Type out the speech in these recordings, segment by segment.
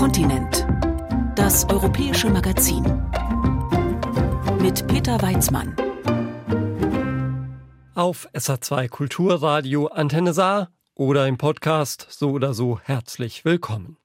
Kontinent. Das europäische Magazin. Mit Peter Weizmann. Auf SA2 Kulturradio Antenne Saar oder im Podcast so oder so herzlich willkommen.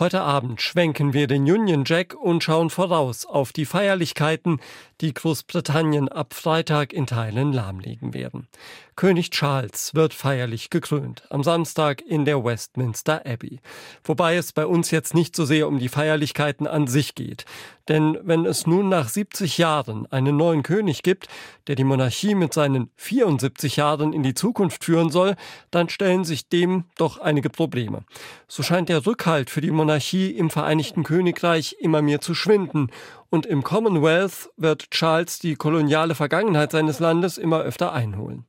Heute Abend schwenken wir den Union Jack und schauen voraus auf die Feierlichkeiten, die Großbritannien ab Freitag in Teilen lahmlegen werden. König Charles wird feierlich gekrönt, am Samstag in der Westminster Abbey. Wobei es bei uns jetzt nicht so sehr um die Feierlichkeiten an sich geht. Denn wenn es nun nach 70 Jahren einen neuen König gibt, der die Monarchie mit seinen 74 Jahren in die Zukunft führen soll, dann stellen sich dem doch einige Probleme. So scheint der Rückhalt für die Monarchie im Vereinigten Königreich immer mehr zu schwinden und im Commonwealth wird Charles die koloniale Vergangenheit seines Landes immer öfter einholen.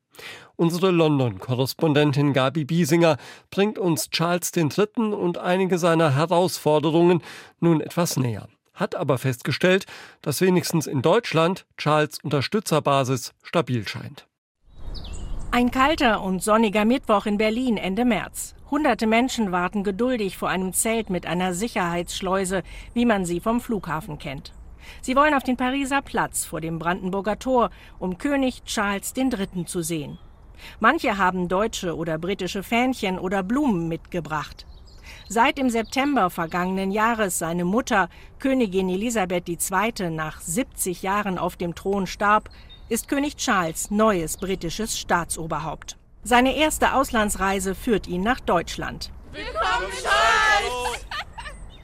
Unsere London-Korrespondentin Gabi Biesinger bringt uns Charles III. und einige seiner Herausforderungen nun etwas näher, hat aber festgestellt, dass wenigstens in Deutschland Charles Unterstützerbasis stabil scheint. Ein kalter und sonniger Mittwoch in Berlin Ende März. Hunderte Menschen warten geduldig vor einem Zelt mit einer Sicherheitsschleuse, wie man sie vom Flughafen kennt. Sie wollen auf den Pariser Platz vor dem Brandenburger Tor, um König Charles III. zu sehen. Manche haben deutsche oder britische Fähnchen oder Blumen mitgebracht. Seit im September vergangenen Jahres seine Mutter, Königin Elisabeth II., nach 70 Jahren auf dem Thron starb, ist König Charles neues britisches Staatsoberhaupt. Seine erste Auslandsreise führt ihn nach Deutschland. Willkommen, Charles!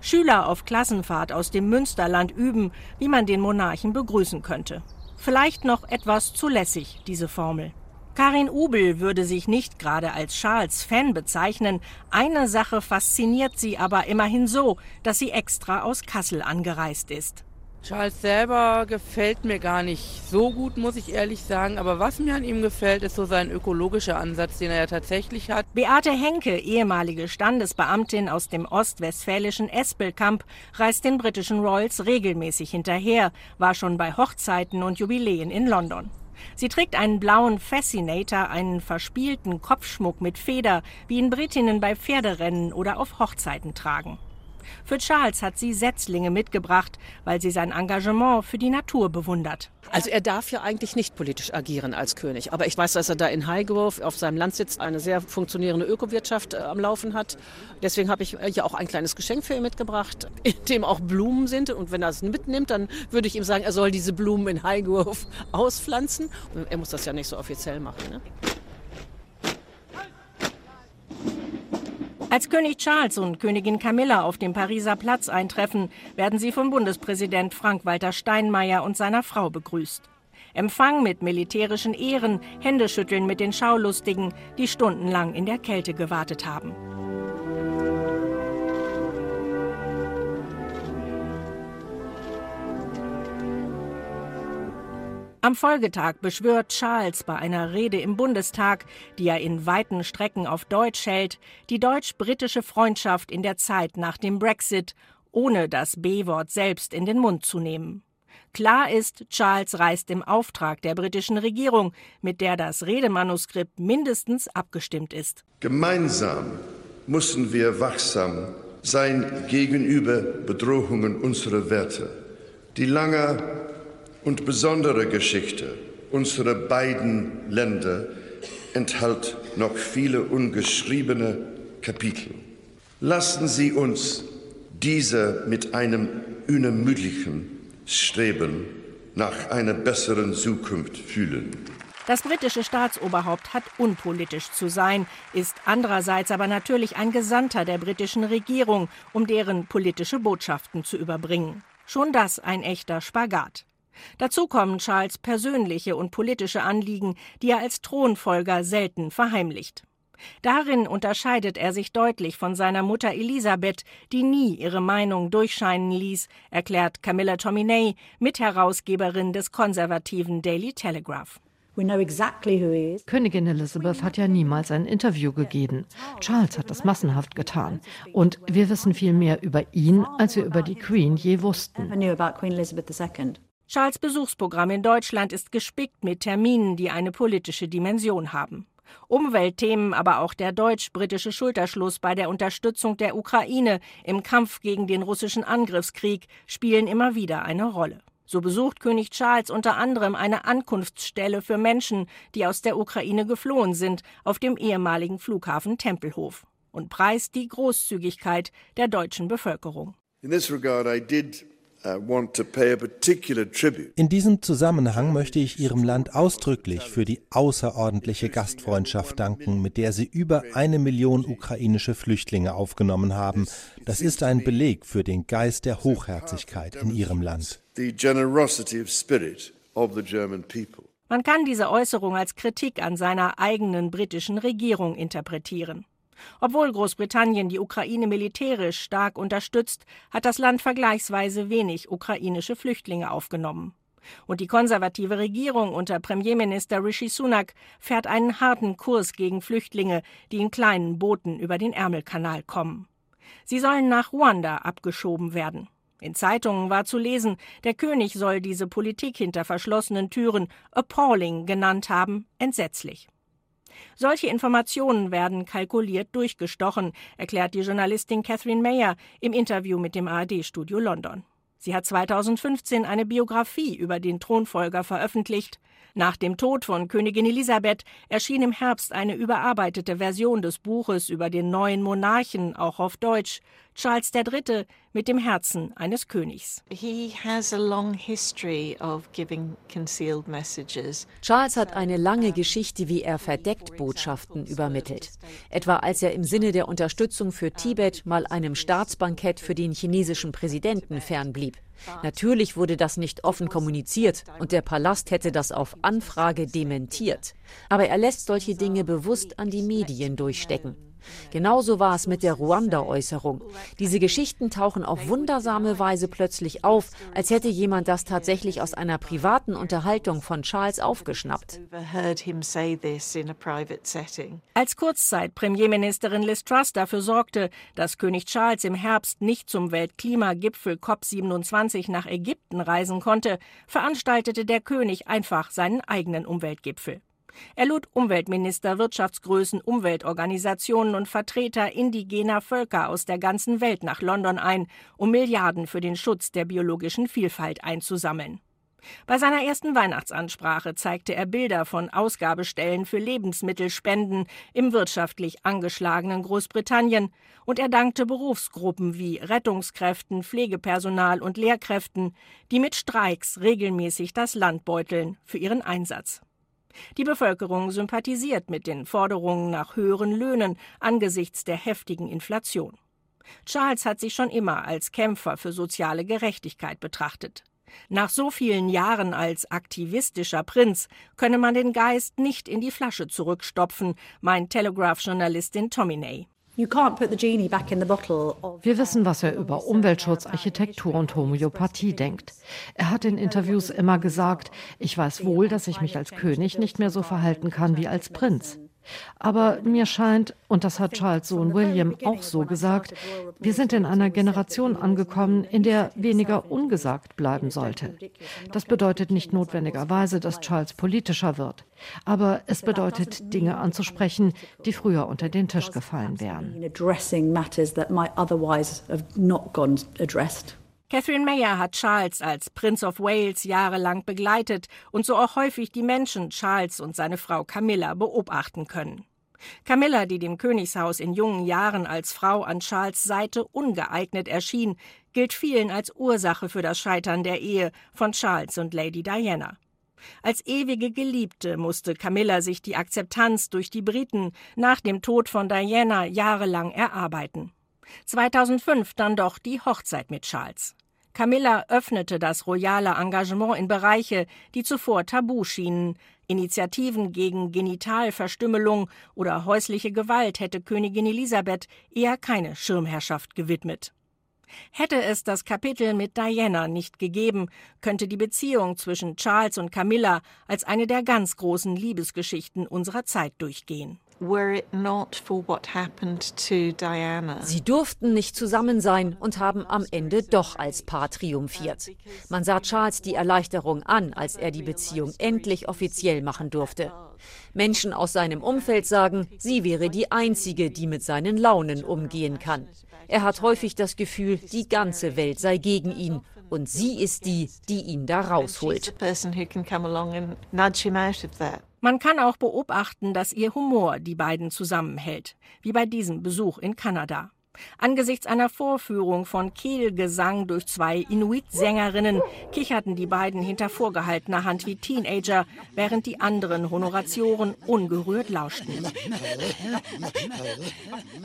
Schüler auf Klassenfahrt aus dem Münsterland üben, wie man den Monarchen begrüßen könnte. Vielleicht noch etwas zu lässig, diese Formel. Karin Ubel würde sich nicht gerade als Charles Fan bezeichnen. Eine Sache fasziniert sie aber immerhin so, dass sie extra aus Kassel angereist ist. Charles selber gefällt mir gar nicht so gut, muss ich ehrlich sagen. Aber was mir an ihm gefällt, ist so sein ökologischer Ansatz, den er ja tatsächlich hat. Beate Henke, ehemalige Standesbeamtin aus dem ostwestfälischen Espelkamp, reist den britischen Royals regelmäßig hinterher, war schon bei Hochzeiten und Jubiläen in London. Sie trägt einen blauen Fascinator, einen verspielten Kopfschmuck mit Feder, wie ihn Britinnen bei Pferderennen oder auf Hochzeiten tragen. Für Charles hat sie Setzlinge mitgebracht, weil sie sein Engagement für die Natur bewundert. Also er darf ja eigentlich nicht politisch agieren als König. Aber ich weiß, dass er da in Highgrove auf seinem Landsitz eine sehr funktionierende Ökowirtschaft äh, am Laufen hat. Deswegen habe ich ja auch ein kleines Geschenk für ihn mitgebracht, in dem auch Blumen sind. Und wenn er es mitnimmt, dann würde ich ihm sagen, er soll diese Blumen in Highgrove auspflanzen. Er muss das ja nicht so offiziell machen. Ne? Als König Charles und Königin Camilla auf dem Pariser Platz eintreffen, werden sie vom Bundespräsident Frank-Walter Steinmeier und seiner Frau begrüßt. Empfang mit militärischen Ehren, Händeschütteln mit den Schaulustigen, die stundenlang in der Kälte gewartet haben. Am Folgetag beschwört Charles bei einer Rede im Bundestag, die er in weiten Strecken auf Deutsch hält, die deutsch-britische Freundschaft in der Zeit nach dem Brexit, ohne das B-Wort selbst in den Mund zu nehmen. Klar ist, Charles reist im Auftrag der britischen Regierung, mit der das Redemanuskript mindestens abgestimmt ist. Gemeinsam müssen wir wachsam sein gegenüber Bedrohungen unserer Werte, die lange und besondere Geschichte unserer beiden Länder enthält noch viele ungeschriebene Kapitel. Lassen Sie uns diese mit einem unermüdlichen Streben nach einer besseren Zukunft fühlen. Das britische Staatsoberhaupt hat unpolitisch zu sein, ist andererseits aber natürlich ein Gesandter der britischen Regierung, um deren politische Botschaften zu überbringen. Schon das ein echter Spagat. Dazu kommen Charles persönliche und politische Anliegen, die er als Thronfolger selten verheimlicht. Darin unterscheidet er sich deutlich von seiner Mutter Elisabeth, die nie ihre Meinung durchscheinen ließ, erklärt Camilla Tominey, Mitherausgeberin des konservativen Daily Telegraph. Königin Elizabeth hat ja niemals ein Interview gegeben. Charles hat das massenhaft getan. Und wir wissen viel mehr über ihn, als wir über die Queen je wussten. Charles Besuchsprogramm in Deutschland ist gespickt mit Terminen, die eine politische Dimension haben. Umweltthemen, aber auch der deutsch-britische Schulterschluss bei der Unterstützung der Ukraine im Kampf gegen den russischen Angriffskrieg spielen immer wieder eine Rolle. So besucht König Charles unter anderem eine Ankunftsstelle für Menschen, die aus der Ukraine geflohen sind, auf dem ehemaligen Flughafen Tempelhof und preist die Großzügigkeit der deutschen Bevölkerung. In this regard, I did in diesem Zusammenhang möchte ich Ihrem Land ausdrücklich für die außerordentliche Gastfreundschaft danken, mit der Sie über eine Million ukrainische Flüchtlinge aufgenommen haben. Das ist ein Beleg für den Geist der Hochherzigkeit in Ihrem Land. Man kann diese Äußerung als Kritik an seiner eigenen britischen Regierung interpretieren. Obwohl Großbritannien die Ukraine militärisch stark unterstützt, hat das Land vergleichsweise wenig ukrainische Flüchtlinge aufgenommen. Und die konservative Regierung unter Premierminister Rishi Sunak fährt einen harten Kurs gegen Flüchtlinge, die in kleinen Booten über den Ärmelkanal kommen. Sie sollen nach Ruanda abgeschoben werden. In Zeitungen war zu lesen, der König soll diese Politik hinter verschlossenen Türen appalling genannt haben, entsetzlich. Solche Informationen werden kalkuliert durchgestochen, erklärt die Journalistin Catherine Mayer im Interview mit dem ARD-Studio London. Sie hat 2015 eine Biografie über den Thronfolger veröffentlicht. Nach dem Tod von Königin Elisabeth erschien im Herbst eine überarbeitete Version des Buches über den neuen Monarchen, auch auf Deutsch, Charles III. mit dem Herzen eines Königs. Charles hat eine lange Geschichte, wie er verdeckt Botschaften übermittelt. Etwa als er im Sinne der Unterstützung für Tibet mal einem Staatsbankett für den chinesischen Präsidenten fernblieb. Natürlich wurde das nicht offen kommuniziert und der Palast hätte das auf Anfrage dementiert. Aber er lässt solche Dinge bewusst an die Medien durchstecken. Genauso war es mit der Ruanda-Äußerung. Diese Geschichten tauchen auf wundersame Weise plötzlich auf, als hätte jemand das tatsächlich aus einer privaten Unterhaltung von Charles aufgeschnappt. Als Kurzzeit-Premierministerin Liz Truss dafür sorgte, dass König Charles im Herbst nicht zum Weltklimagipfel COP27 nach Ägypten reisen konnte, veranstaltete der König einfach seinen eigenen Umweltgipfel. Er lud Umweltminister, Wirtschaftsgrößen, Umweltorganisationen und Vertreter indigener Völker aus der ganzen Welt nach London ein, um Milliarden für den Schutz der biologischen Vielfalt einzusammeln. Bei seiner ersten Weihnachtsansprache zeigte er Bilder von Ausgabestellen für Lebensmittelspenden im wirtschaftlich angeschlagenen Großbritannien und er dankte Berufsgruppen wie Rettungskräften, Pflegepersonal und Lehrkräften, die mit Streiks regelmäßig das Land beuteln, für ihren Einsatz. Die Bevölkerung sympathisiert mit den Forderungen nach höheren Löhnen angesichts der heftigen Inflation. Charles hat sich schon immer als Kämpfer für soziale Gerechtigkeit betrachtet. Nach so vielen Jahren als aktivistischer Prinz könne man den Geist nicht in die Flasche zurückstopfen, meint Telegraph-Journalistin Tominey. Wir wissen, was er über Umweltschutz, Architektur und Homöopathie denkt. Er hat in Interviews immer gesagt, ich weiß wohl, dass ich mich als König nicht mehr so verhalten kann wie als Prinz. Aber mir scheint, und das hat Charles Sohn William auch so gesagt, wir sind in einer Generation angekommen, in der weniger ungesagt bleiben sollte. Das bedeutet nicht notwendigerweise, dass Charles politischer wird, aber es bedeutet, Dinge anzusprechen, die früher unter den Tisch gefallen wären. Catherine Mayer hat Charles als Prince of Wales jahrelang begleitet und so auch häufig die Menschen Charles und seine Frau Camilla beobachten können. Camilla, die dem Königshaus in jungen Jahren als Frau an Charles Seite ungeeignet erschien, gilt vielen als Ursache für das Scheitern der Ehe von Charles und Lady Diana. Als ewige Geliebte musste Camilla sich die Akzeptanz durch die Briten nach dem Tod von Diana jahrelang erarbeiten. 2005 dann doch die Hochzeit mit Charles. Camilla öffnete das royale Engagement in Bereiche, die zuvor tabu schienen. Initiativen gegen Genitalverstümmelung oder häusliche Gewalt hätte Königin Elisabeth eher keine Schirmherrschaft gewidmet. Hätte es das Kapitel mit Diana nicht gegeben, könnte die Beziehung zwischen Charles und Camilla als eine der ganz großen Liebesgeschichten unserer Zeit durchgehen. Sie durften nicht zusammen sein und haben am Ende doch als Paar triumphiert. Man sah Charles die Erleichterung an, als er die Beziehung endlich offiziell machen durfte. Menschen aus seinem Umfeld sagen, sie wäre die Einzige, die mit seinen Launen umgehen kann. Er hat häufig das Gefühl, die ganze Welt sei gegen ihn und sie ist die, die ihn da rausholt. Man kann auch beobachten, dass ihr Humor die beiden zusammenhält, wie bei diesem Besuch in Kanada. Angesichts einer Vorführung von Kehlgesang durch zwei Inuit-Sängerinnen kicherten die beiden hinter vorgehaltener Hand wie Teenager, während die anderen Honoratioren ungerührt lauschten.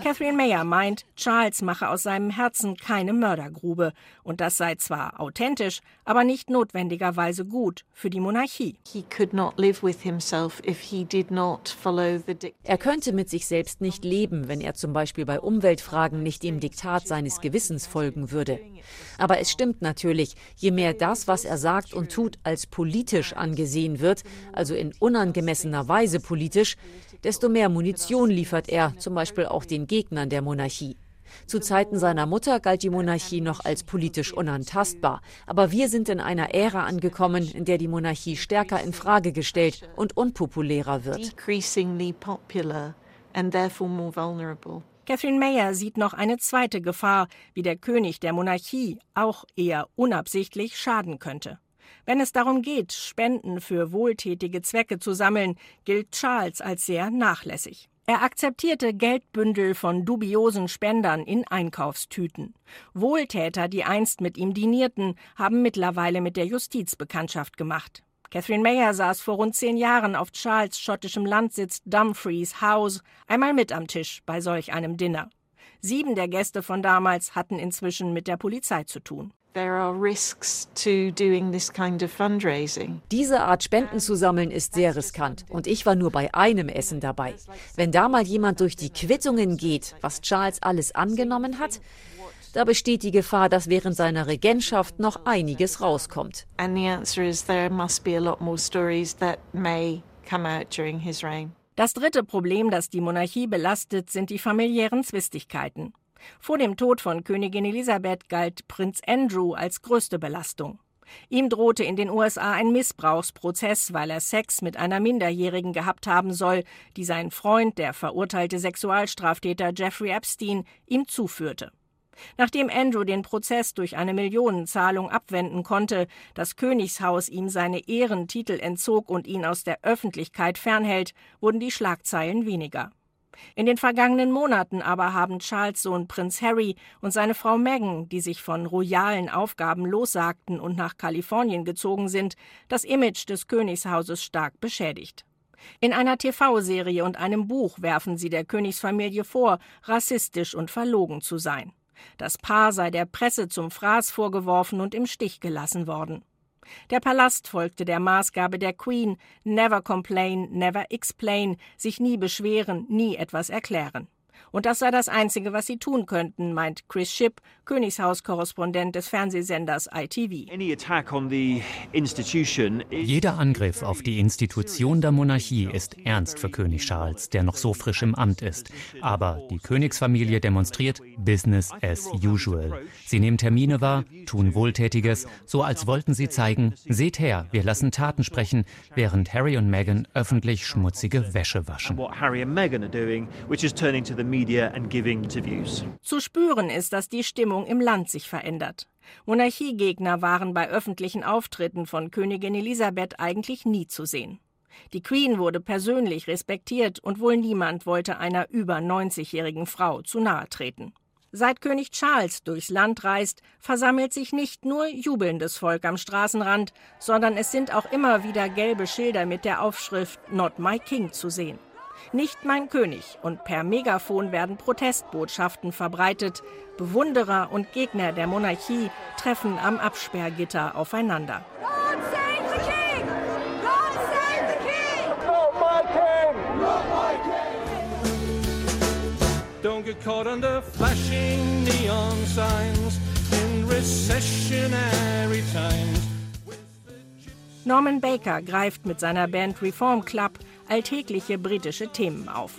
Catherine Mayer meint, Charles mache aus seinem Herzen keine Mördergrube. Und das sei zwar authentisch, aber nicht notwendigerweise gut für die Monarchie. Er könnte mit sich selbst nicht leben, wenn er zum Beispiel bei Umweltfragen nicht dem Diktat seines Gewissens folgen würde. Aber es stimmt natürlich, je mehr das, was er sagt und tut, als politisch angesehen wird, also in unangemessener Weise politisch, desto mehr Munition liefert er, zum Beispiel auch den Gegnern der Monarchie. Zu Zeiten seiner Mutter galt die Monarchie noch als politisch unantastbar. Aber wir sind in einer Ära angekommen, in der die Monarchie stärker in Frage gestellt und unpopulärer wird. Catherine Mayer sieht noch eine zweite Gefahr, wie der König der Monarchie auch eher unabsichtlich schaden könnte. Wenn es darum geht, Spenden für wohltätige Zwecke zu sammeln, gilt Charles als sehr nachlässig. Er akzeptierte Geldbündel von dubiosen Spendern in Einkaufstüten. Wohltäter, die einst mit ihm dinierten, haben mittlerweile mit der Justiz Bekanntschaft gemacht. Catherine Mayer saß vor rund zehn Jahren auf Charles schottischem Landsitz Dumfries House einmal mit am Tisch bei solch einem Dinner. Sieben der Gäste von damals hatten inzwischen mit der Polizei zu tun. Diese Art Spenden zu sammeln ist sehr riskant und ich war nur bei einem Essen dabei. Wenn da mal jemand durch die Quittungen geht, was Charles alles angenommen hat, da besteht die Gefahr, dass während seiner Regentschaft noch einiges rauskommt. Das dritte Problem, das die Monarchie belastet, sind die familiären Zwistigkeiten. Vor dem Tod von Königin Elisabeth galt Prinz Andrew als größte Belastung. Ihm drohte in den USA ein Missbrauchsprozess, weil er Sex mit einer Minderjährigen gehabt haben soll, die sein Freund, der verurteilte Sexualstraftäter Jeffrey Epstein, ihm zuführte. Nachdem Andrew den Prozess durch eine Millionenzahlung abwenden konnte, das Königshaus ihm seine Ehrentitel entzog und ihn aus der Öffentlichkeit fernhält, wurden die Schlagzeilen weniger. In den vergangenen Monaten aber haben Charles Sohn Prinz Harry und seine Frau Meghan, die sich von royalen Aufgaben lossagten und nach Kalifornien gezogen sind, das Image des Königshauses stark beschädigt. In einer TV-Serie und einem Buch werfen sie der Königsfamilie vor, rassistisch und verlogen zu sein. Das Paar sei der Presse zum Fraß vorgeworfen und im Stich gelassen worden. Der Palast folgte der Maßgabe der Queen Never complain, never explain, sich nie beschweren, nie etwas erklären. Und das sei das Einzige, was sie tun könnten, meint Chris Shipp, Königshaus-Korrespondent des Fernsehsenders ITV. Jeder Angriff auf die Institution der Monarchie ist ernst für König Charles, der noch so frisch im Amt ist. Aber die Königsfamilie demonstriert Business as usual. Sie nehmen Termine wahr, tun Wohltätiges, so als wollten sie zeigen, seht her, wir lassen Taten sprechen, während Harry und Meghan öffentlich schmutzige Wäsche waschen. Zu spüren ist, dass die Stimmung im Land sich verändert. Monarchiegegner waren bei öffentlichen Auftritten von Königin Elisabeth eigentlich nie zu sehen. Die Queen wurde persönlich respektiert und wohl niemand wollte einer über 90-jährigen Frau zu nahe treten. Seit König Charles durchs Land reist, versammelt sich nicht nur jubelndes Volk am Straßenrand, sondern es sind auch immer wieder gelbe Schilder mit der Aufschrift Not My King zu sehen. Nicht mein König und per Megafon werden Protestbotschaften verbreitet. Bewunderer und Gegner der Monarchie treffen am Absperrgitter aufeinander. Don't get caught under flashing neon signs in recessionary times. Norman Baker greift mit seiner Band Reform Club alltägliche britische Themen auf.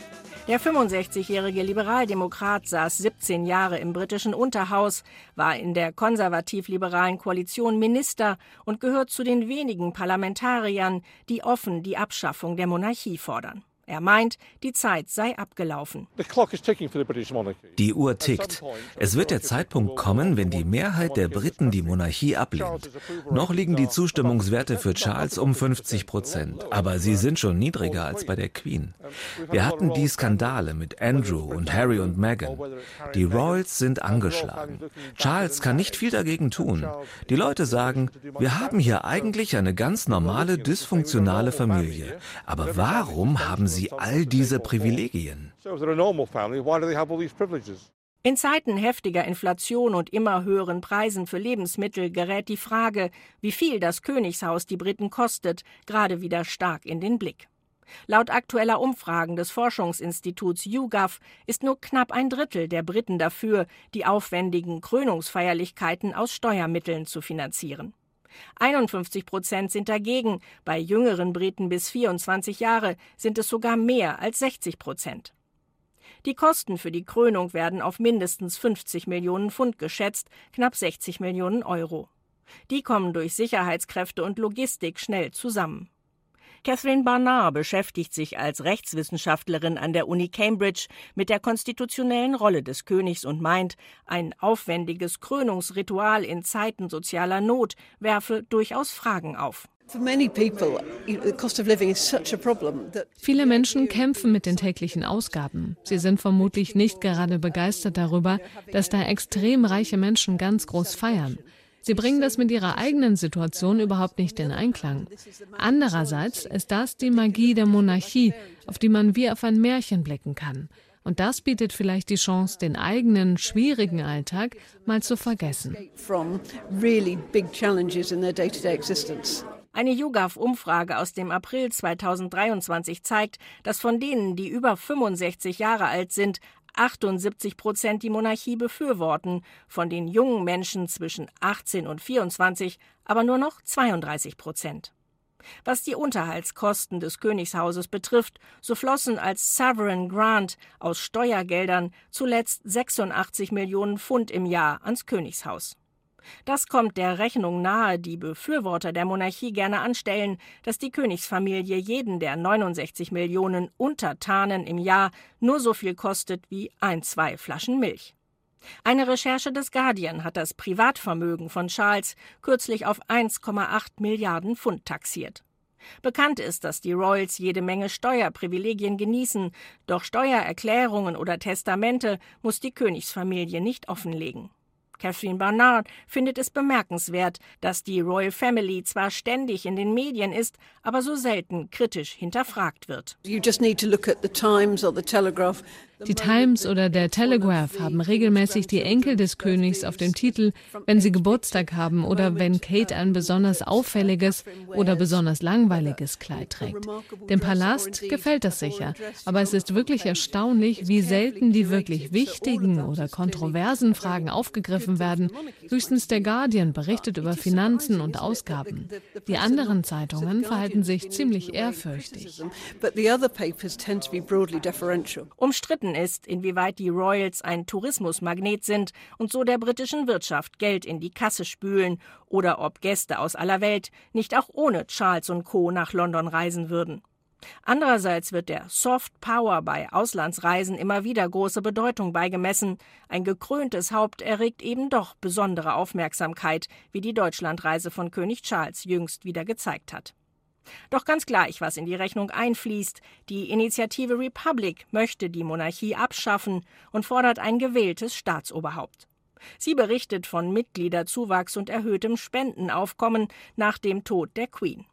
Der 65-jährige Liberaldemokrat saß 17 Jahre im britischen Unterhaus, war in der konservativ-liberalen Koalition Minister und gehört zu den wenigen Parlamentariern, die offen die Abschaffung der Monarchie fordern. Er meint, die Zeit sei abgelaufen. Die Uhr tickt. Es wird der Zeitpunkt kommen, wenn die Mehrheit der Briten die Monarchie ablehnt. Noch liegen die Zustimmungswerte für Charles um 50 Prozent, aber sie sind schon niedriger als bei der Queen. Wir hatten die Skandale mit Andrew und Harry und Meghan. Die Royals sind angeschlagen. Charles kann nicht viel dagegen tun. Die Leute sagen, wir haben hier eigentlich eine ganz normale, dysfunktionale Familie. Aber warum haben sie sie all diese Privilegien? In Zeiten heftiger Inflation und immer höheren Preisen für Lebensmittel gerät die Frage, wie viel das Königshaus die Briten kostet, gerade wieder stark in den Blick. Laut aktueller Umfragen des Forschungsinstituts YouGov ist nur knapp ein Drittel der Briten dafür, die aufwendigen Krönungsfeierlichkeiten aus Steuermitteln zu finanzieren. 51 Prozent sind dagegen, bei jüngeren Briten bis 24 Jahre sind es sogar mehr als 60 Prozent. Die Kosten für die Krönung werden auf mindestens 50 Millionen Pfund geschätzt, knapp 60 Millionen Euro. Die kommen durch Sicherheitskräfte und Logistik schnell zusammen. Catherine Barnard beschäftigt sich als Rechtswissenschaftlerin an der Uni Cambridge mit der konstitutionellen Rolle des Königs und meint, ein aufwendiges Krönungsritual in Zeiten sozialer Not werfe durchaus Fragen auf. Viele Menschen kämpfen mit den täglichen Ausgaben. Sie sind vermutlich nicht gerade begeistert darüber, dass da extrem reiche Menschen ganz groß feiern. Sie bringen das mit ihrer eigenen Situation überhaupt nicht in Einklang. Andererseits ist das die Magie der Monarchie, auf die man wie auf ein Märchen blicken kann. Und das bietet vielleicht die Chance, den eigenen schwierigen Alltag mal zu vergessen. Eine YouGov-Umfrage aus dem April 2023 zeigt, dass von denen, die über 65 Jahre alt sind, 78 Prozent die Monarchie befürworten, von den jungen Menschen zwischen 18 und 24 aber nur noch 32 Prozent. Was die Unterhaltskosten des Königshauses betrifft, so flossen als Sovereign Grant aus Steuergeldern zuletzt 86 Millionen Pfund im Jahr ans Königshaus. Das kommt der Rechnung nahe, die Befürworter der Monarchie gerne anstellen, dass die Königsfamilie jeden der 69 Millionen Untertanen im Jahr nur so viel kostet wie ein, zwei Flaschen Milch. Eine Recherche des Guardian hat das Privatvermögen von Charles kürzlich auf 1,8 Milliarden Pfund taxiert. Bekannt ist, dass die Royals jede Menge Steuerprivilegien genießen, doch Steuererklärungen oder Testamente muss die Königsfamilie nicht offenlegen. Catherine Barnard findet es bemerkenswert, dass die Royal Family zwar ständig in den Medien ist, aber so selten kritisch hinterfragt wird. Die Times oder der Telegraph haben regelmäßig die Enkel des Königs auf dem Titel, wenn sie Geburtstag haben oder wenn Kate ein besonders auffälliges oder besonders langweiliges Kleid trägt. Dem Palast gefällt das sicher, aber es ist wirklich erstaunlich, wie selten die wirklich wichtigen oder kontroversen Fragen aufgegriffen werden. Höchstens der Guardian berichtet über Finanzen und Ausgaben. Die anderen Zeitungen verhalten sich ziemlich ehrfürchtig. Umstritten Umstritten ist, inwieweit die Royals ein Tourismusmagnet sind und so der britischen Wirtschaft Geld in die Kasse spülen oder ob Gäste aus aller Welt nicht auch ohne Charles und Co. nach London reisen würden. Andererseits wird der Soft Power bei Auslandsreisen immer wieder große Bedeutung beigemessen. Ein gekröntes Haupt erregt eben doch besondere Aufmerksamkeit, wie die Deutschlandreise von König Charles jüngst wieder gezeigt hat. Doch ganz gleich, was in die Rechnung einfließt, die Initiative Republic möchte die Monarchie abschaffen und fordert ein gewähltes Staatsoberhaupt. Sie berichtet von Mitgliederzuwachs und erhöhtem Spendenaufkommen nach dem Tod der Queen.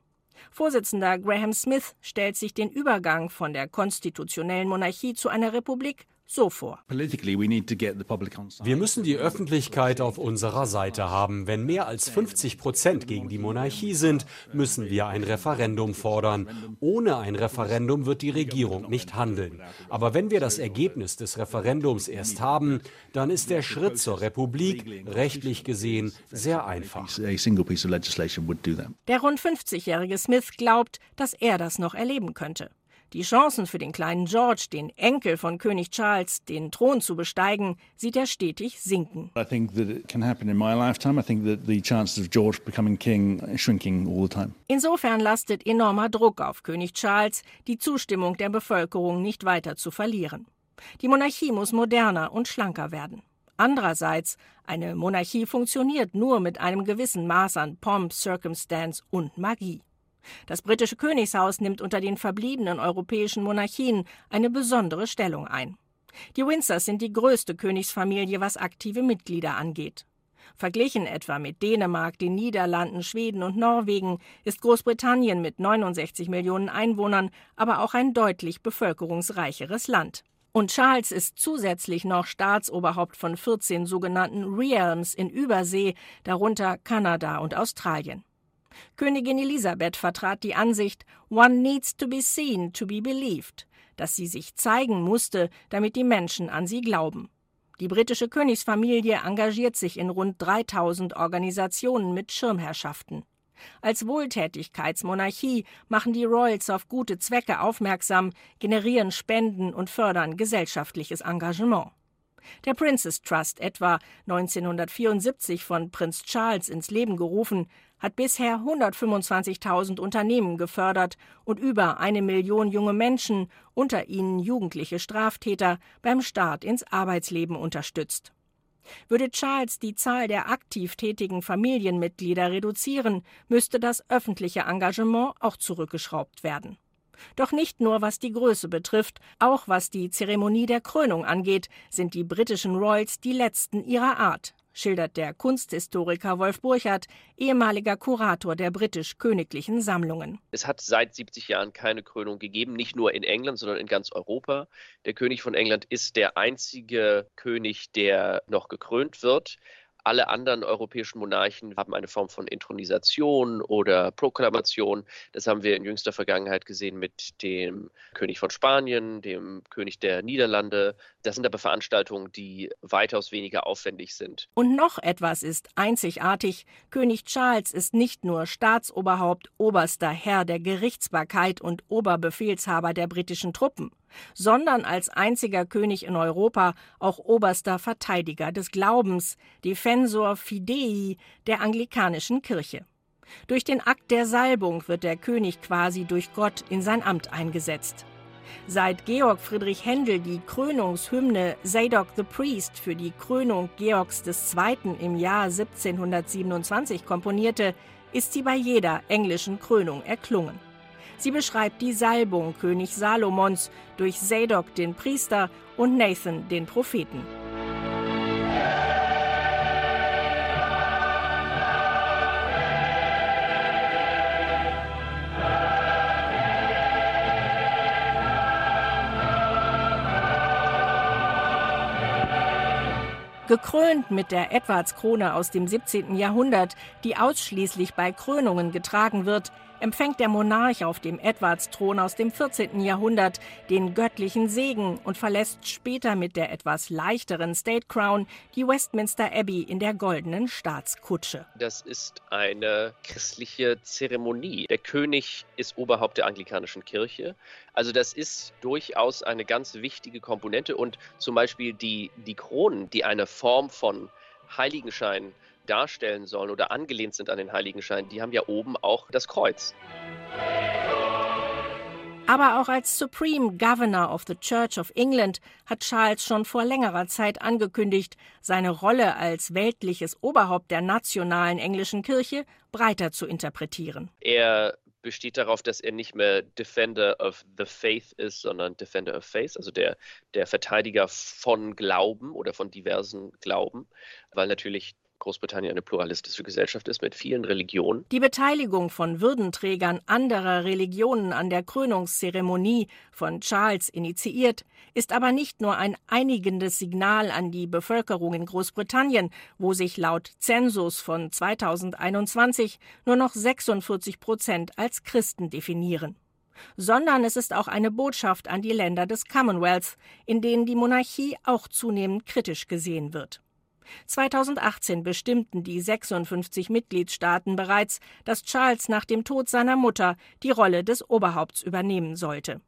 Vorsitzender Graham Smith stellt sich den Übergang von der konstitutionellen Monarchie zu einer Republik so vor. Wir müssen die Öffentlichkeit auf unserer Seite haben. Wenn mehr als 50 Prozent gegen die Monarchie sind, müssen wir ein Referendum fordern. Ohne ein Referendum wird die Regierung nicht handeln. Aber wenn wir das Ergebnis des Referendums erst haben, dann ist der Schritt zur Republik rechtlich gesehen sehr einfach. Der rund 50-jährige Smith glaubt, dass er das noch erleben könnte. Die Chancen für den kleinen George, den Enkel von König Charles, den Thron zu besteigen, sieht er stetig sinken. I think that it can happen in my lifetime. I think that the chances of George becoming king are shrinking all the time. Insofern lastet enormer Druck auf König Charles, die Zustimmung der Bevölkerung nicht weiter zu verlieren. Die Monarchie muss moderner und schlanker werden. Andererseits, eine Monarchie funktioniert nur mit einem gewissen Maß an Pomp, Circumstance und Magie. Das britische Königshaus nimmt unter den verbliebenen europäischen Monarchien eine besondere Stellung ein. Die Windsors sind die größte Königsfamilie, was aktive Mitglieder angeht. Verglichen etwa mit Dänemark, den Niederlanden, Schweden und Norwegen ist Großbritannien mit 69 Millionen Einwohnern aber auch ein deutlich bevölkerungsreicheres Land. Und Charles ist zusätzlich noch Staatsoberhaupt von 14 sogenannten Realms in Übersee, darunter Kanada und Australien. Königin Elisabeth vertrat die Ansicht, one needs to be seen to be believed, dass sie sich zeigen musste, damit die Menschen an sie glauben. Die britische Königsfamilie engagiert sich in rund 3000 Organisationen mit Schirmherrschaften. Als Wohltätigkeitsmonarchie machen die Royals auf gute Zwecke aufmerksam, generieren Spenden und fördern gesellschaftliches Engagement. Der Princess Trust etwa 1974 von Prinz Charles ins Leben gerufen, hat bisher 125.000 Unternehmen gefördert und über eine Million junge Menschen, unter ihnen jugendliche Straftäter, beim Start ins Arbeitsleben unterstützt. Würde Charles die Zahl der aktiv tätigen Familienmitglieder reduzieren, müsste das öffentliche Engagement auch zurückgeschraubt werden. Doch nicht nur was die Größe betrifft, auch was die Zeremonie der Krönung angeht, sind die britischen Royals die letzten ihrer Art, schildert der Kunsthistoriker Wolf Burchardt, ehemaliger Kurator der britisch-königlichen Sammlungen. Es hat seit 70 Jahren keine Krönung gegeben, nicht nur in England, sondern in ganz Europa. Der König von England ist der einzige König, der noch gekrönt wird. Alle anderen europäischen Monarchen haben eine Form von Intronisation oder Proklamation. Das haben wir in jüngster Vergangenheit gesehen mit dem König von Spanien, dem König der Niederlande. Das sind aber Veranstaltungen, die weitaus weniger aufwendig sind. Und noch etwas ist einzigartig. König Charles ist nicht nur Staatsoberhaupt, oberster Herr der Gerichtsbarkeit und Oberbefehlshaber der britischen Truppen sondern als einziger König in Europa auch oberster Verteidiger des Glaubens, Defensor Fidei der anglikanischen Kirche. Durch den Akt der Salbung wird der König quasi durch Gott in sein Amt eingesetzt. Seit Georg Friedrich Händel die Krönungshymne Zadok the Priest für die Krönung Georgs II. im Jahr 1727 komponierte, ist sie bei jeder englischen Krönung erklungen. Sie beschreibt die Salbung König Salomons durch Zadok den Priester und Nathan den Propheten. Gekrönt mit der Edwardskrone aus dem 17. Jahrhundert, die ausschließlich bei Krönungen getragen wird, empfängt der Monarch auf dem Edwardsthron aus dem 14. Jahrhundert den göttlichen Segen und verlässt später mit der etwas leichteren State Crown die Westminster Abbey in der goldenen Staatskutsche. Das ist eine christliche Zeremonie. Der König ist Oberhaupt der anglikanischen Kirche. Also das ist durchaus eine ganz wichtige Komponente und zum Beispiel die, die Kronen, die eine Form von Heiligenschein darstellen sollen oder angelehnt sind an den Heiligenschein, die haben ja oben auch das Kreuz. Aber auch als Supreme Governor of the Church of England hat Charles schon vor längerer Zeit angekündigt, seine Rolle als weltliches Oberhaupt der nationalen englischen Kirche breiter zu interpretieren. Er besteht darauf, dass er nicht mehr Defender of the Faith ist, sondern Defender of Faith, also der, der Verteidiger von Glauben oder von diversen Glauben, weil natürlich Großbritannien eine pluralistische Gesellschaft ist mit vielen Religionen. Die Beteiligung von Würdenträgern anderer Religionen an der Krönungszeremonie von Charles initiiert, ist aber nicht nur ein einigendes Signal an die Bevölkerung in Großbritannien, wo sich laut Zensus von 2021 nur noch 46 Prozent als Christen definieren sondern es ist auch eine Botschaft an die Länder des Commonwealth, in denen die Monarchie auch zunehmend kritisch gesehen wird. 2018 bestimmten die 56 Mitgliedstaaten bereits, dass Charles nach dem Tod seiner Mutter die Rolle des Oberhaupts übernehmen sollte.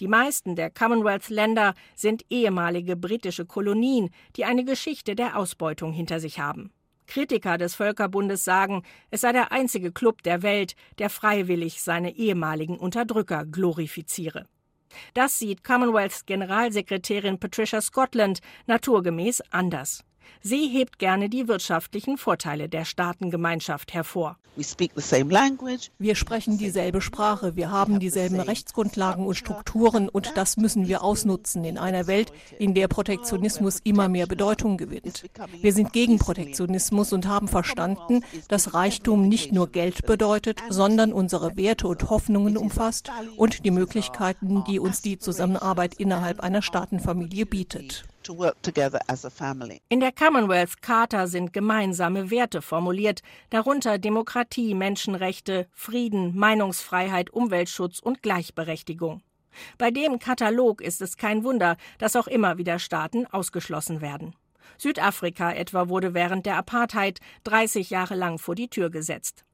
Die meisten der Commonwealth-Länder sind ehemalige britische Kolonien, die eine Geschichte der Ausbeutung hinter sich haben. Kritiker des Völkerbundes sagen, es sei der einzige Club der Welt, der freiwillig seine ehemaligen Unterdrücker glorifiziere. Das sieht Commonwealths Generalsekretärin Patricia Scotland naturgemäß anders. Sie hebt gerne die wirtschaftlichen Vorteile der Staatengemeinschaft hervor. Wir sprechen dieselbe Sprache, wir haben dieselben Rechtsgrundlagen und Strukturen und das müssen wir ausnutzen in einer Welt, in der Protektionismus immer mehr Bedeutung gewinnt. Wir sind gegen Protektionismus und haben verstanden, dass Reichtum nicht nur Geld bedeutet, sondern unsere Werte und Hoffnungen umfasst und die Möglichkeiten, die uns die Zusammenarbeit innerhalb einer Staatenfamilie bietet. In der Commonwealth Charta sind gemeinsame Werte formuliert, darunter Demokratie, Menschenrechte, Frieden, Meinungsfreiheit, Umweltschutz und Gleichberechtigung. Bei dem Katalog ist es kein Wunder, dass auch immer wieder Staaten ausgeschlossen werden. Südafrika etwa wurde während der Apartheid 30 Jahre lang vor die Tür gesetzt.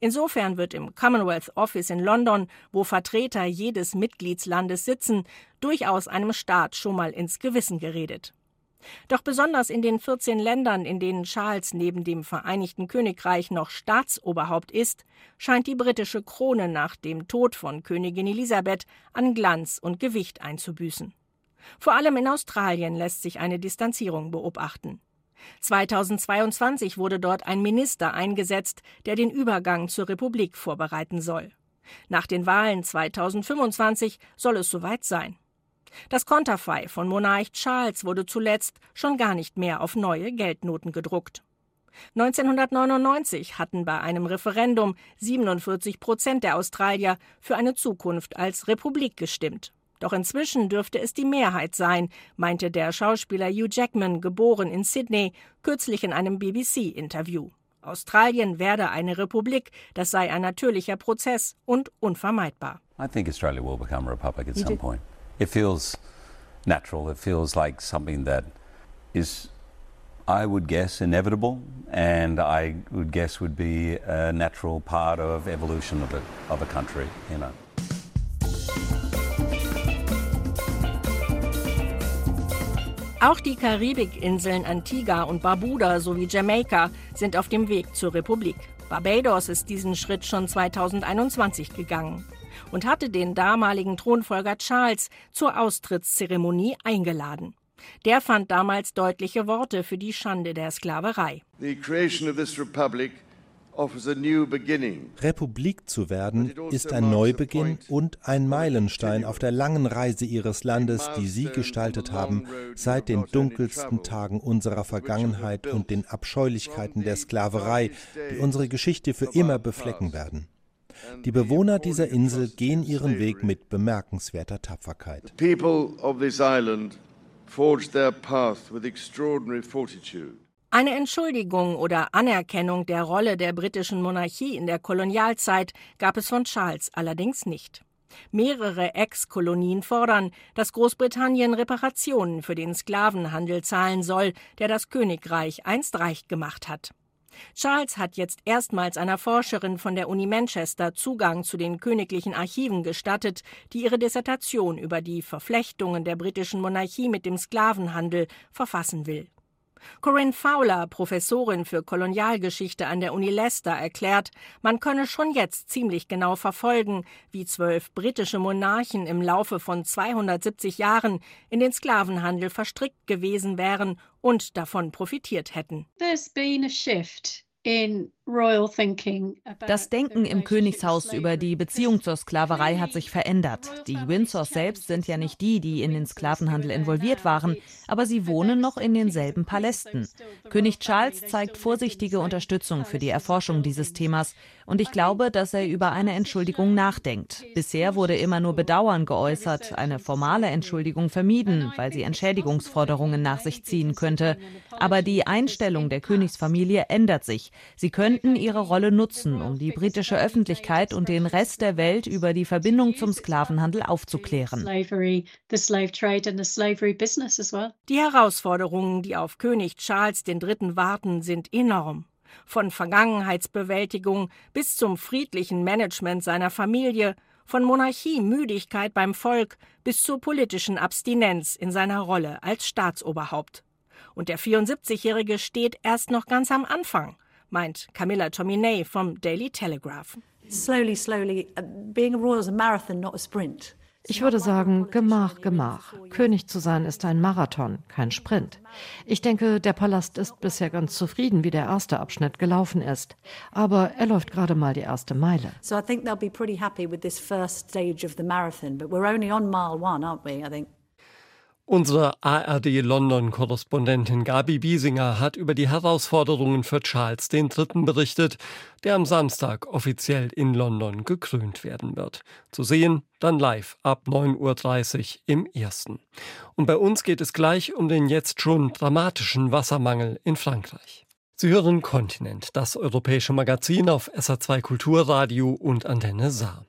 Insofern wird im Commonwealth Office in London, wo Vertreter jedes Mitgliedslandes sitzen, durchaus einem Staat schon mal ins Gewissen geredet. Doch besonders in den 14 Ländern, in denen Charles neben dem Vereinigten Königreich noch Staatsoberhaupt ist, scheint die britische Krone nach dem Tod von Königin Elisabeth an Glanz und Gewicht einzubüßen. Vor allem in Australien lässt sich eine Distanzierung beobachten. 2022 wurde dort ein Minister eingesetzt, der den Übergang zur Republik vorbereiten soll. Nach den Wahlen 2025 soll es soweit sein. Das Konterfei von Monarch Charles wurde zuletzt schon gar nicht mehr auf neue Geldnoten gedruckt. 1999 hatten bei einem Referendum 47 Prozent der Australier für eine Zukunft als Republik gestimmt. Doch inzwischen dürfte es die Mehrheit sein, meinte der Schauspieler Hugh Jackman, geboren in Sydney, kürzlich in einem BBC-Interview. Australien werde eine Republik, das sei ein natürlicher Prozess und unvermeidbar. I think Australia will become a republic at some point. It feels natural. It feels like something that is I would guess inevitable, and I would guess would be a natural part of evolution of a, of a country, you know. Auch die Karibikinseln Antigua und Barbuda sowie Jamaika sind auf dem Weg zur Republik. Barbados ist diesen Schritt schon 2021 gegangen und hatte den damaligen Thronfolger Charles zur Austrittszeremonie eingeladen. Der fand damals deutliche Worte für die Schande der Sklaverei. The creation of this republic Republik zu werden ist ein Neubeginn und ein Meilenstein auf der langen Reise ihres Landes, die sie gestaltet haben seit den dunkelsten Tagen unserer Vergangenheit und den Abscheulichkeiten der Sklaverei, die unsere Geschichte für immer beflecken werden. Die Bewohner dieser Insel gehen ihren Weg mit bemerkenswerter Tapferkeit. The people of this island forged their path with extraordinary fortitude. Eine Entschuldigung oder Anerkennung der Rolle der britischen Monarchie in der Kolonialzeit gab es von Charles allerdings nicht. Mehrere Ex-Kolonien fordern, dass Großbritannien Reparationen für den Sklavenhandel zahlen soll, der das Königreich einst reich gemacht hat. Charles hat jetzt erstmals einer Forscherin von der Uni Manchester Zugang zu den königlichen Archiven gestattet, die ihre Dissertation über die Verflechtungen der britischen Monarchie mit dem Sklavenhandel verfassen will. Corinne Fowler, Professorin für Kolonialgeschichte an der Uni Leicester, erklärt, man könne schon jetzt ziemlich genau verfolgen, wie zwölf britische Monarchen im Laufe von 270 Jahren in den Sklavenhandel verstrickt gewesen wären und davon profitiert hätten. There's been a shift in das Denken im Königshaus über die Beziehung zur Sklaverei hat sich verändert. Die Windsors selbst sind ja nicht die, die in den Sklavenhandel involviert waren, aber sie wohnen noch in denselben Palästen. König Charles zeigt vorsichtige Unterstützung für die Erforschung dieses Themas und ich glaube, dass er über eine Entschuldigung nachdenkt. Bisher wurde immer nur Bedauern geäußert, eine formale Entschuldigung vermieden, weil sie Entschädigungsforderungen nach sich ziehen könnte. Aber die Einstellung der Königsfamilie ändert sich. Sie können könnten ihre Rolle nutzen, um die britische Öffentlichkeit und den Rest der Welt über die Verbindung zum Sklavenhandel aufzuklären. Die Herausforderungen, die auf König Charles III. warten, sind enorm. Von Vergangenheitsbewältigung bis zum friedlichen Management seiner Familie, Von Monarchie-Müdigkeit beim Volk bis zur politischen Abstinenz in seiner Rolle als Staatsoberhaupt. Und der 74-Jährige steht erst noch ganz am Anfang, meint Camilla Tominey vom Daily Telegraph. Slowly, slowly, uh, being a royal is a marathon, not a sprint. Ich würde sagen, Gemach, Gemach. König zu sein ist ein Marathon, kein Sprint. Ich denke, der Palast ist bisher ganz zufrieden, wie der erste Abschnitt gelaufen ist. Aber er läuft gerade mal die erste Meile. So I think they'll be pretty happy with this first stage of the marathon, but we're only on mile one, aren't we? I think. Unsere ARD-London-Korrespondentin Gabi Biesinger hat über die Herausforderungen für Charles III. berichtet, der am Samstag offiziell in London gekrönt werden wird. Zu sehen dann live ab 9.30 Uhr im ersten. Und bei uns geht es gleich um den jetzt schon dramatischen Wassermangel in Frankreich. Sie hören Kontinent, das europäische Magazin auf SA2 Kulturradio und Antenne Saar.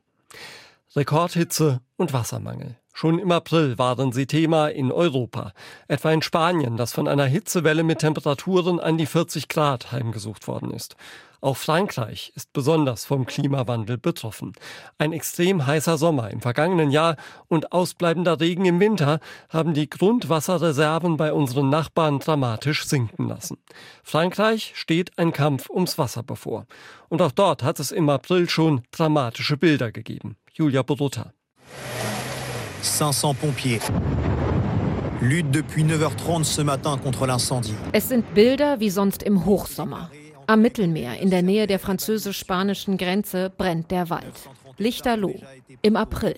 Rekordhitze und Wassermangel. Schon im April waren sie Thema in Europa, etwa in Spanien, das von einer Hitzewelle mit Temperaturen an die 40 Grad heimgesucht worden ist. Auch Frankreich ist besonders vom Klimawandel betroffen. Ein extrem heißer Sommer im vergangenen Jahr und ausbleibender Regen im Winter haben die Grundwasserreserven bei unseren Nachbarn dramatisch sinken lassen. Frankreich steht ein Kampf ums Wasser bevor. Und auch dort hat es im April schon dramatische Bilder gegeben. Julia Borota. 500 pompiers luttent depuis 9h30 ce matin contre l'incendie. Es sind Bilder wie sonst im Hochsommer. Am Mittelmeer, in der Nähe der französisch-spanischen Grenze, brennt der Wald. Lichterloh. Im April.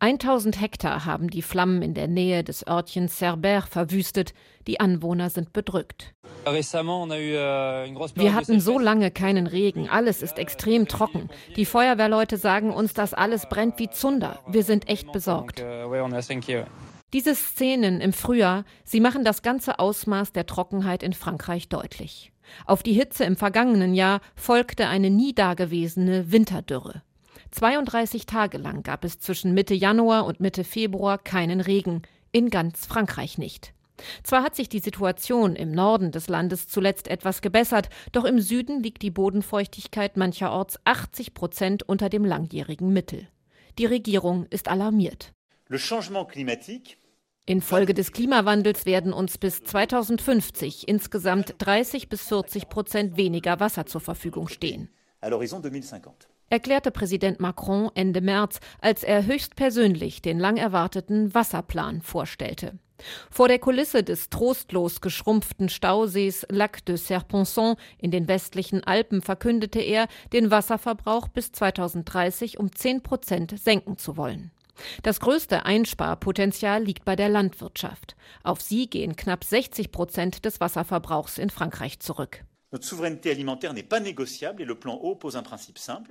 1000 Hektar haben die Flammen in der Nähe des Örtchens Cerbère verwüstet. Die Anwohner sind bedrückt. Wir hatten so lange keinen Regen. Alles ist extrem trocken. Die Feuerwehrleute sagen uns, dass alles brennt wie Zunder. Wir sind echt besorgt. Diese Szenen im Frühjahr, sie machen das ganze Ausmaß der Trockenheit in Frankreich deutlich. Auf die Hitze im vergangenen Jahr folgte eine nie dagewesene Winterdürre. 32 Tage lang gab es zwischen Mitte Januar und Mitte Februar keinen Regen, in ganz Frankreich nicht. Zwar hat sich die Situation im Norden des Landes zuletzt etwas gebessert, doch im Süden liegt die Bodenfeuchtigkeit mancherorts 80 Prozent unter dem langjährigen Mittel. Die Regierung ist alarmiert. Infolge des Klimawandels werden uns bis 2050 insgesamt 30 bis 40 Prozent weniger Wasser zur Verfügung stehen erklärte Präsident Macron Ende März, als er höchstpersönlich den lang erwarteten Wasserplan vorstellte. Vor der Kulisse des trostlos geschrumpften Stausees Lac de Serponçon in den westlichen Alpen verkündete er, den Wasserverbrauch bis 2030 um 10 Prozent senken zu wollen. Das größte Einsparpotenzial liegt bei der Landwirtschaft. Auf sie gehen knapp 60 Prozent des Wasserverbrauchs in Frankreich zurück.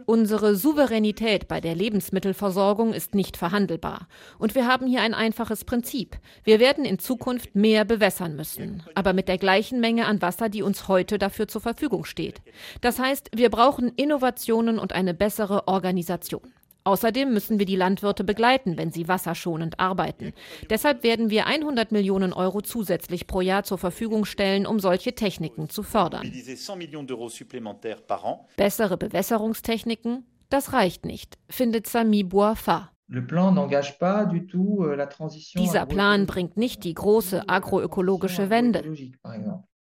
Unsere Souveränität bei der Lebensmittelversorgung ist nicht verhandelbar. Und wir haben hier ein einfaches Prinzip. Wir werden in Zukunft mehr bewässern müssen, aber mit der gleichen Menge an Wasser, die uns heute dafür zur Verfügung steht. Das heißt, wir brauchen Innovationen und eine bessere Organisation. Außerdem müssen wir die Landwirte begleiten, wenn sie wasserschonend arbeiten. Deshalb werden wir 100 Millionen Euro zusätzlich pro Jahr zur Verfügung stellen, um solche Techniken zu fördern. Bessere Bewässerungstechniken? Das reicht nicht, findet Sami Boafa. Euh, Dieser Plan bringt nicht die große agroökologische Wende.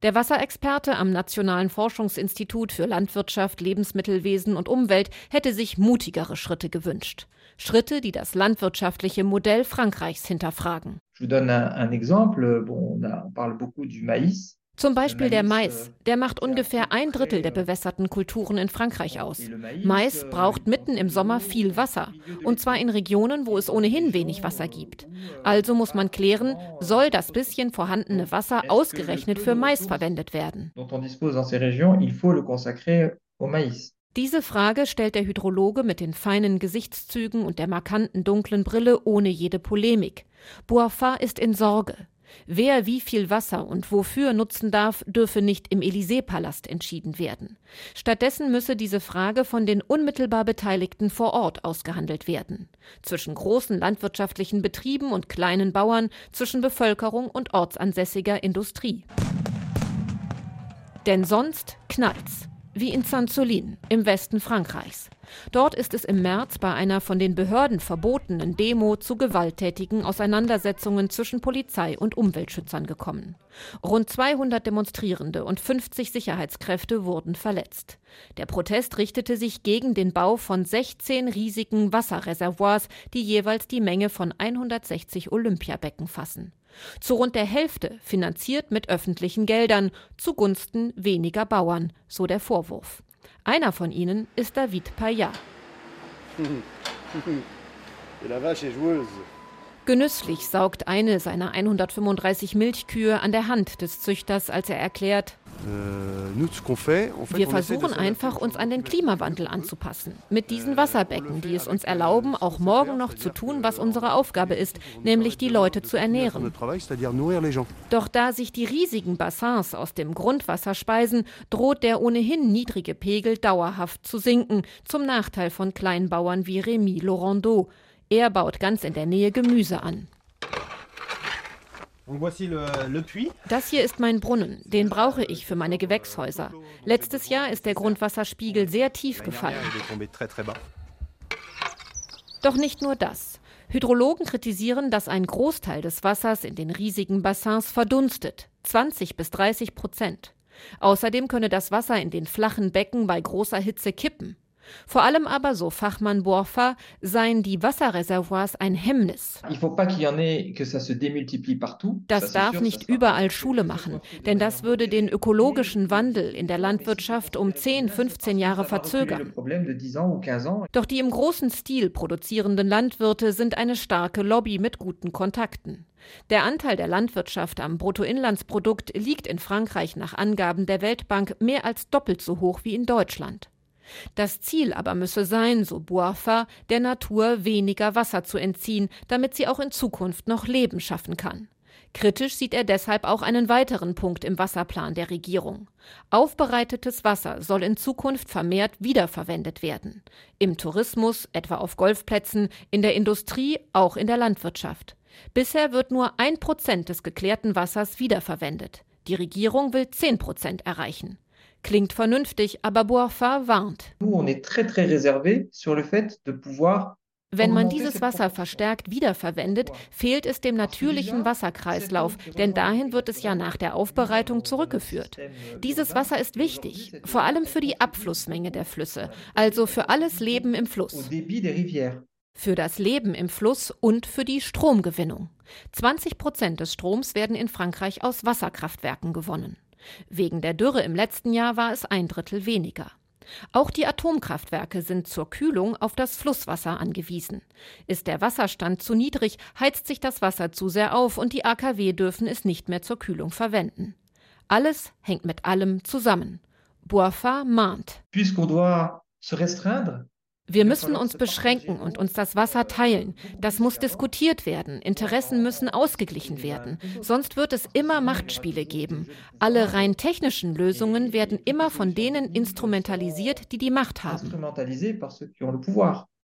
Der Wasserexperte am Nationalen Forschungsinstitut für Landwirtschaft, Lebensmittelwesen und Umwelt hätte sich mutigere Schritte gewünscht. Schritte, die das landwirtschaftliche Modell Frankreichs hinterfragen. Je vous donne un, un exemple. Bon, on, on parle beaucoup du maïs. Zum Beispiel der Mais. Der macht ungefähr ein Drittel der bewässerten Kulturen in Frankreich aus. Mais braucht mitten im Sommer viel Wasser. Und zwar in Regionen, wo es ohnehin wenig Wasser gibt. Also muss man klären, soll das bisschen vorhandene Wasser ausgerechnet für Mais verwendet werden? Diese Frage stellt der Hydrologe mit den feinen Gesichtszügen und der markanten dunklen Brille ohne jede Polemik. Boafa ist in Sorge. Wer wie viel Wasser und wofür nutzen darf, dürfe nicht im Élysée-Palast entschieden werden. Stattdessen müsse diese Frage von den unmittelbar Beteiligten vor Ort ausgehandelt werden. Zwischen großen landwirtschaftlichen Betrieben und kleinen Bauern, zwischen Bevölkerung und ortsansässiger Industrie. Denn sonst knallt's. Wie in Saint-Solin im Westen Frankreichs. Dort ist es im März bei einer von den Behörden verbotenen Demo zu gewalttätigen Auseinandersetzungen zwischen Polizei und Umweltschützern gekommen. Rund 200 Demonstrierende und 50 Sicherheitskräfte wurden verletzt. Der Protest richtete sich gegen den Bau von 16 riesigen Wasserreservoirs, die jeweils die Menge von 160 Olympiabecken fassen. Zu rund der Hälfte finanziert mit öffentlichen Geldern zugunsten weniger Bauern, so der Vorwurf. Einer von ihnen ist David Payat. Genüsslich saugt eine seiner 135 Milchkühe an der Hand des Züchters, als er erklärt, wir versuchen einfach, uns an den Klimawandel anzupassen. Mit diesen Wasserbecken, die es uns erlauben, auch morgen noch zu tun, was unsere Aufgabe ist, nämlich die Leute zu ernähren. Doch da sich die riesigen Bassins aus dem Grundwasser speisen, droht der ohnehin niedrige Pegel dauerhaft zu sinken, zum Nachteil von Kleinbauern wie Rémi Laurendeau. Er baut ganz in der Nähe Gemüse an. Das hier ist mein Brunnen. Den brauche ich für meine Gewächshäuser. Letztes Jahr ist der Grundwasserspiegel sehr tief gefallen. Doch nicht nur das. Hydrologen kritisieren, dass ein Großteil des Wassers in den riesigen Bassins verdunstet. 20 bis 30 Prozent. Außerdem könne das Wasser in den flachen Becken bei großer Hitze kippen. Vor allem aber, so Fachmann Borfa, seien die Wasserreservoirs ein Hemmnis. Das darf nicht überall Schule machen, denn das würde den ökologischen Wandel in der Landwirtschaft um 10, 15 Jahre verzögern. Doch die im großen Stil produzierenden Landwirte sind eine starke Lobby mit guten Kontakten. Der Anteil der Landwirtschaft am Bruttoinlandsprodukt liegt in Frankreich nach Angaben der Weltbank mehr als doppelt so hoch wie in Deutschland. Das Ziel aber müsse sein, so Boafa, der Natur weniger Wasser zu entziehen, damit sie auch in Zukunft noch Leben schaffen kann. Kritisch sieht er deshalb auch einen weiteren Punkt im Wasserplan der Regierung. Aufbereitetes Wasser soll in Zukunft vermehrt wiederverwendet werden. Im Tourismus, etwa auf Golfplätzen, in der Industrie, auch in der Landwirtschaft. Bisher wird nur ein Prozent des geklärten Wassers wiederverwendet. Die Regierung will zehn Prozent erreichen. Klingt vernünftig, aber Bourfa warnt. Wenn man dieses Wasser verstärkt wiederverwendet, fehlt es dem natürlichen Wasserkreislauf, denn dahin wird es ja nach der Aufbereitung zurückgeführt. Dieses Wasser ist wichtig, vor allem für die Abflussmenge der Flüsse, also für alles Leben im Fluss. Für das Leben im Fluss und für die Stromgewinnung. 20 Prozent des Stroms werden in Frankreich aus Wasserkraftwerken gewonnen. Wegen der Dürre im letzten Jahr war es ein Drittel weniger. Auch die Atomkraftwerke sind zur Kühlung auf das Flusswasser angewiesen. Ist der Wasserstand zu niedrig, heizt sich das Wasser zu sehr auf und die AKW dürfen es nicht mehr zur Kühlung verwenden. Alles hängt mit allem zusammen. Boafa mahnt. Wir müssen uns beschränken und uns das Wasser teilen. Das muss diskutiert werden. Interessen müssen ausgeglichen werden. Sonst wird es immer Machtspiele geben. Alle rein technischen Lösungen werden immer von denen instrumentalisiert, die die Macht haben.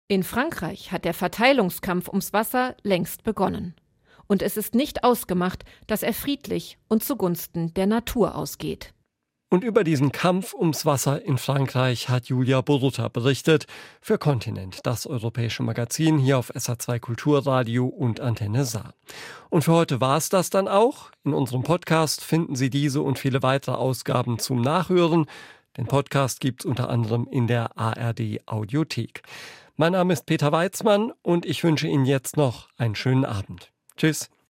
In Frankreich hat der Verteilungskampf ums Wasser längst begonnen. Und es ist nicht ausgemacht, dass er friedlich und zugunsten der Natur ausgeht. Und über diesen Kampf ums Wasser in Frankreich hat Julia Borutta berichtet für Kontinent, das europäische Magazin hier auf SA2 Kulturradio und Antenne Saar. Und für heute war es das dann auch. In unserem Podcast finden Sie diese und viele weitere Ausgaben zum Nachhören. Den Podcast gibt's unter anderem in der ARD Audiothek. Mein Name ist Peter Weizmann und ich wünsche Ihnen jetzt noch einen schönen Abend. Tschüss.